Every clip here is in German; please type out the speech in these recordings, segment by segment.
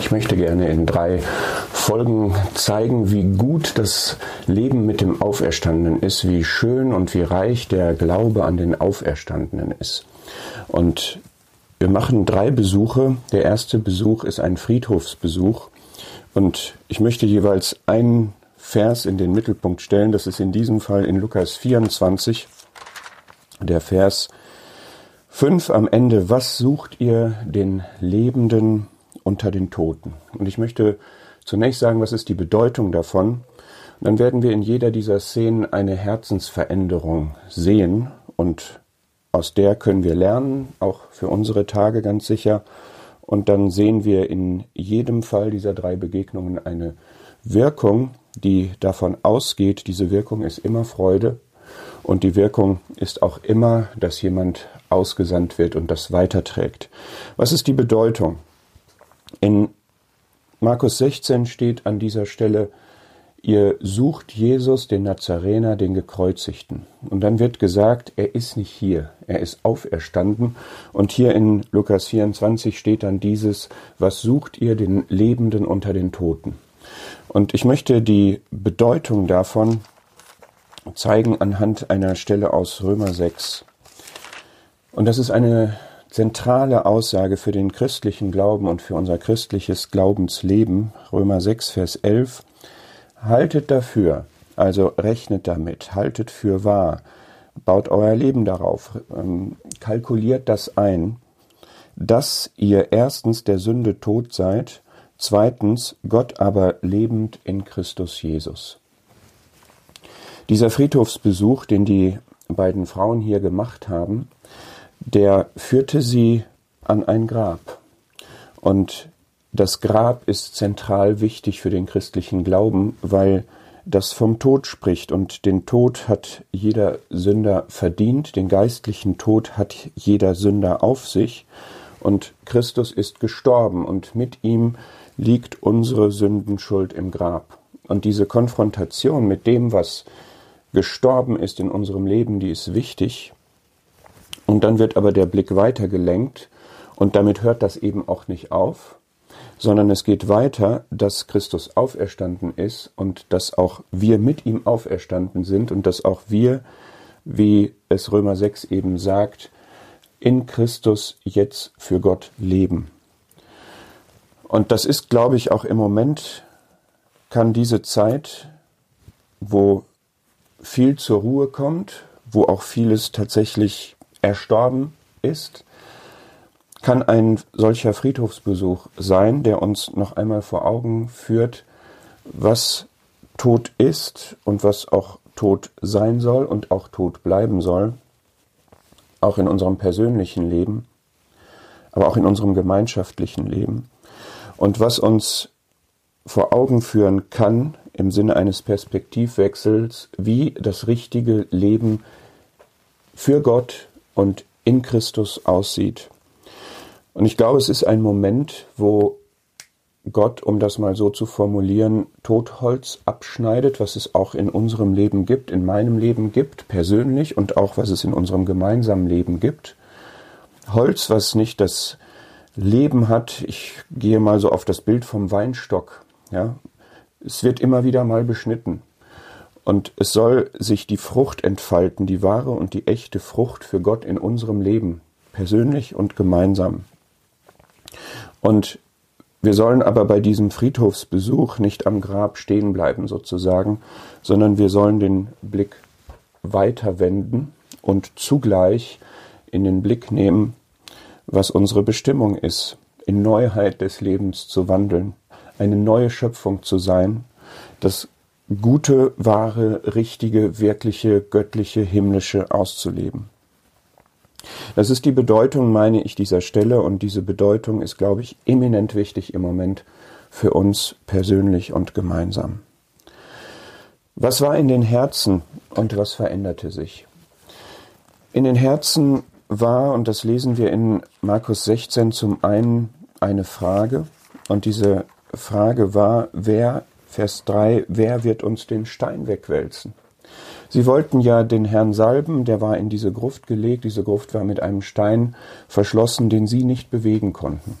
Ich möchte gerne in drei Folgen zeigen, wie gut das Leben mit dem Auferstandenen ist, wie schön und wie reich der Glaube an den Auferstandenen ist. Und wir machen drei Besuche. Der erste Besuch ist ein Friedhofsbesuch. Und ich möchte jeweils einen Vers in den Mittelpunkt stellen. Das ist in diesem Fall in Lukas 24, der Vers 5 am Ende. Was sucht ihr den Lebenden unter den Toten? Und ich möchte zunächst sagen, was ist die Bedeutung davon? Und dann werden wir in jeder dieser Szenen eine Herzensveränderung sehen und aus der können wir lernen, auch für unsere Tage ganz sicher. Und dann sehen wir in jedem Fall dieser drei Begegnungen eine Wirkung, die davon ausgeht, diese Wirkung ist immer Freude und die Wirkung ist auch immer, dass jemand ausgesandt wird und das weiterträgt. Was ist die Bedeutung? In Markus 16 steht an dieser Stelle, ihr sucht Jesus, den Nazarener, den Gekreuzigten. Und dann wird gesagt, er ist nicht hier, er ist auferstanden. Und hier in Lukas 24 steht dann dieses, was sucht ihr den Lebenden unter den Toten? Und ich möchte die Bedeutung davon zeigen anhand einer Stelle aus Römer 6. Und das ist eine zentrale Aussage für den christlichen Glauben und für unser christliches Glaubensleben. Römer 6, Vers 11. Haltet dafür, also rechnet damit, haltet für wahr, baut euer Leben darauf, ähm, kalkuliert das ein, dass ihr erstens der Sünde tot seid, zweitens Gott aber lebend in Christus Jesus. Dieser Friedhofsbesuch, den die beiden Frauen hier gemacht haben, der führte sie an ein Grab. Und das Grab ist zentral wichtig für den christlichen Glauben, weil das vom Tod spricht. Und den Tod hat jeder Sünder verdient, den geistlichen Tod hat jeder Sünder auf sich. Und Christus ist gestorben. Und mit ihm liegt unsere Sündenschuld im Grab. Und diese Konfrontation mit dem, was gestorben ist in unserem Leben, die ist wichtig, und dann wird aber der Blick weiter gelenkt und damit hört das eben auch nicht auf, sondern es geht weiter, dass Christus auferstanden ist und dass auch wir mit ihm auferstanden sind und dass auch wir, wie es Römer 6 eben sagt, in Christus jetzt für Gott leben. Und das ist, glaube ich, auch im Moment kann diese Zeit, wo viel zur Ruhe kommt, wo auch vieles tatsächlich erstorben ist, kann ein solcher Friedhofsbesuch sein, der uns noch einmal vor Augen führt, was Tod ist und was auch Tod sein soll und auch tot bleiben soll, auch in unserem persönlichen Leben, aber auch in unserem gemeinschaftlichen Leben. Und was uns vor Augen führen kann im Sinne eines Perspektivwechsels, wie das richtige Leben für Gott und in Christus aussieht. Und ich glaube, es ist ein Moment, wo Gott, um das mal so zu formulieren, Totholz abschneidet, was es auch in unserem Leben gibt, in meinem Leben gibt, persönlich und auch was es in unserem gemeinsamen Leben gibt. Holz, was nicht das Leben hat, ich gehe mal so auf das Bild vom Weinstock, ja. Es wird immer wieder mal beschnitten. Und es soll sich die Frucht entfalten, die wahre und die echte Frucht für Gott in unserem Leben, persönlich und gemeinsam. Und wir sollen aber bei diesem Friedhofsbesuch nicht am Grab stehen bleiben sozusagen, sondern wir sollen den Blick weiter wenden und zugleich in den Blick nehmen, was unsere Bestimmung ist, in Neuheit des Lebens zu wandeln, eine neue Schöpfung zu sein, das gute, wahre, richtige, wirkliche, göttliche, himmlische auszuleben. Das ist die Bedeutung, meine ich, dieser Stelle und diese Bedeutung ist, glaube ich, eminent wichtig im Moment für uns persönlich und gemeinsam. Was war in den Herzen und was veränderte sich? In den Herzen war, und das lesen wir in Markus 16 zum einen, eine Frage, und diese Frage war, wer Vers 3, wer wird uns den Stein wegwälzen? Sie wollten ja den Herrn salben, der war in diese Gruft gelegt, diese Gruft war mit einem Stein verschlossen, den sie nicht bewegen konnten.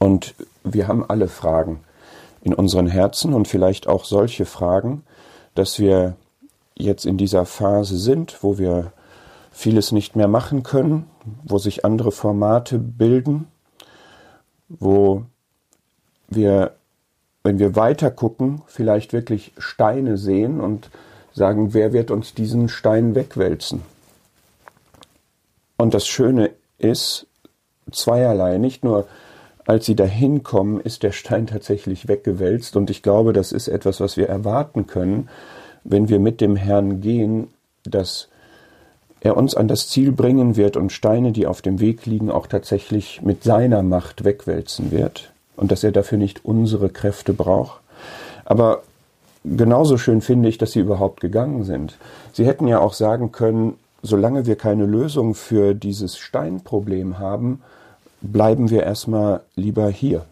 Und wir haben alle Fragen in unseren Herzen und vielleicht auch solche Fragen, dass wir jetzt in dieser Phase sind, wo wir vieles nicht mehr machen können, wo sich andere Formate bilden, wo wir, wenn wir weiter gucken, vielleicht wirklich Steine sehen und sagen, wer wird uns diesen Stein wegwälzen? Und das Schöne ist zweierlei, nicht nur als sie dahin kommen, ist der Stein tatsächlich weggewälzt. Und ich glaube, das ist etwas, was wir erwarten können, wenn wir mit dem Herrn gehen, dass er uns an das Ziel bringen wird und Steine, die auf dem Weg liegen, auch tatsächlich mit seiner Macht wegwälzen wird und dass er dafür nicht unsere Kräfte braucht. Aber genauso schön finde ich, dass sie überhaupt gegangen sind. Sie hätten ja auch sagen können, solange wir keine Lösung für dieses Steinproblem haben, bleiben wir erstmal lieber hier.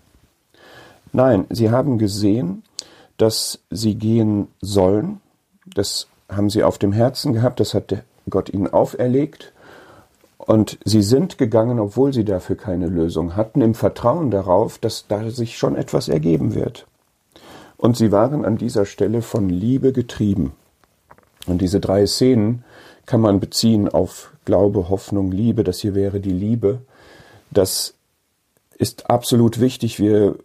Nein, sie haben gesehen, dass sie gehen sollen. Das haben sie auf dem Herzen gehabt, das hat Gott ihnen auferlegt. Und sie sind gegangen, obwohl sie dafür keine Lösung hatten, im Vertrauen darauf, dass da sich schon etwas ergeben wird. Und sie waren an dieser Stelle von Liebe getrieben. Und diese drei Szenen kann man beziehen auf Glaube, Hoffnung, Liebe. Das hier wäre die Liebe. Das ist absolut wichtig. Wir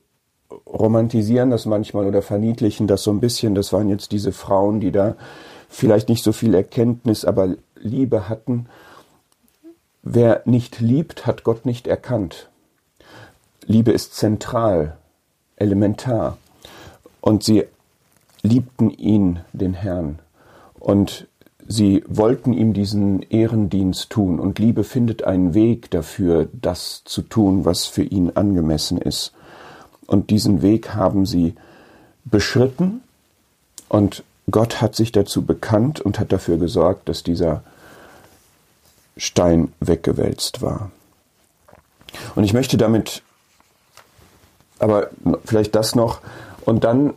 romantisieren das manchmal oder verniedlichen das so ein bisschen. Das waren jetzt diese Frauen, die da vielleicht nicht so viel Erkenntnis, aber Liebe hatten. Wer nicht liebt, hat Gott nicht erkannt. Liebe ist zentral, elementar. Und sie liebten ihn, den Herrn. Und sie wollten ihm diesen Ehrendienst tun. Und Liebe findet einen Weg dafür, das zu tun, was für ihn angemessen ist. Und diesen Weg haben sie beschritten. Und Gott hat sich dazu bekannt und hat dafür gesorgt, dass dieser Stein weggewälzt war. Und ich möchte damit, aber vielleicht das noch, und dann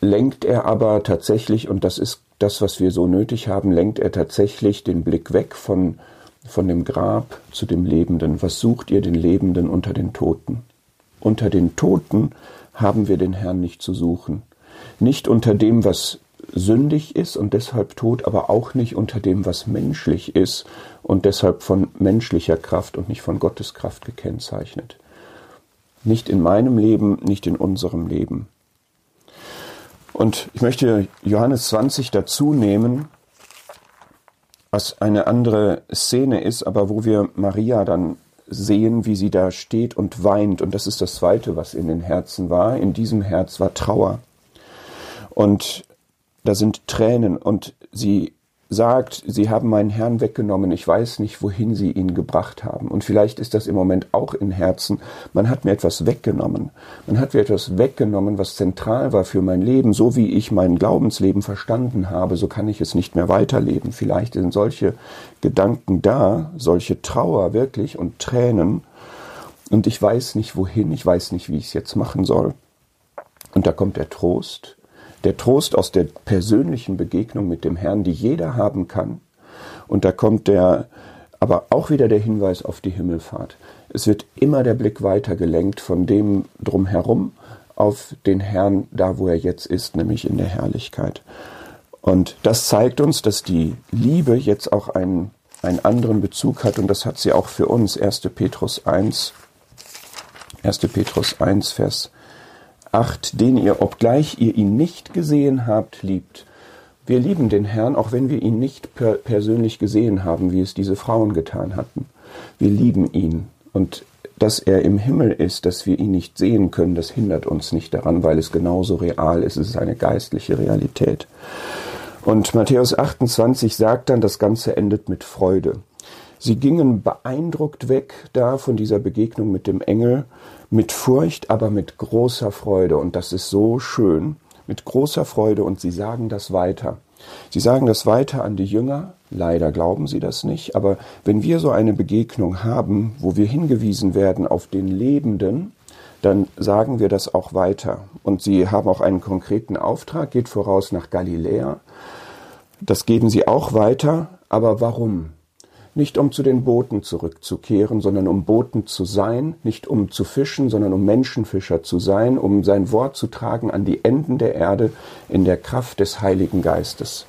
lenkt er aber tatsächlich, und das ist das, was wir so nötig haben, lenkt er tatsächlich den Blick weg von, von dem Grab zu dem Lebenden. Was sucht ihr den Lebenden unter den Toten? Unter den Toten haben wir den Herrn nicht zu suchen. Nicht unter dem, was sündig ist und deshalb tot, aber auch nicht unter dem, was menschlich ist und deshalb von menschlicher Kraft und nicht von Gottes Kraft gekennzeichnet. Nicht in meinem Leben, nicht in unserem Leben. Und ich möchte Johannes 20 dazu nehmen, was eine andere Szene ist, aber wo wir Maria dann sehen, wie sie da steht und weint. Und das ist das Zweite, was in den Herzen war. In diesem Herz war Trauer. Und da sind Tränen und sie sagt, sie haben meinen Herrn weggenommen, ich weiß nicht, wohin sie ihn gebracht haben. Und vielleicht ist das im Moment auch in Herzen, man hat mir etwas weggenommen. Man hat mir etwas weggenommen, was zentral war für mein Leben. So wie ich mein Glaubensleben verstanden habe, so kann ich es nicht mehr weiterleben. Vielleicht sind solche Gedanken da, solche Trauer wirklich und Tränen. Und ich weiß nicht wohin, ich weiß nicht, wie ich es jetzt machen soll. Und da kommt der Trost, der Trost aus der persönlichen Begegnung mit dem Herrn, die jeder haben kann. Und da kommt der, aber auch wieder der Hinweis auf die Himmelfahrt. Es wird immer der Blick weitergelenkt von dem drumherum auf den Herrn, da wo er jetzt ist, nämlich in der Herrlichkeit. Und das zeigt uns, dass die Liebe jetzt auch einen, einen anderen Bezug hat und das hat sie auch für uns. 1. Petrus 1, 1. Petrus 1, Vers 8, den ihr, obgleich ihr ihn nicht gesehen habt, liebt. Wir lieben den Herrn, auch wenn wir ihn nicht per persönlich gesehen haben, wie es diese Frauen getan hatten. Wir lieben ihn. Und dass er im Himmel ist, dass wir ihn nicht sehen können, das hindert uns nicht daran, weil es genauso real ist. Es ist eine geistliche Realität. Und Matthäus 28 sagt dann, das Ganze endet mit Freude. Sie gingen beeindruckt weg da von dieser Begegnung mit dem Engel mit Furcht, aber mit großer Freude. Und das ist so schön, mit großer Freude. Und sie sagen das weiter. Sie sagen das weiter an die Jünger. Leider glauben sie das nicht. Aber wenn wir so eine Begegnung haben, wo wir hingewiesen werden auf den Lebenden, dann sagen wir das auch weiter. Und sie haben auch einen konkreten Auftrag, geht voraus nach Galiläa. Das geben sie auch weiter. Aber warum? Nicht um zu den Booten zurückzukehren, sondern um Boten zu sein, nicht um zu fischen, sondern um Menschenfischer zu sein, um sein Wort zu tragen an die Enden der Erde in der Kraft des Heiligen Geistes.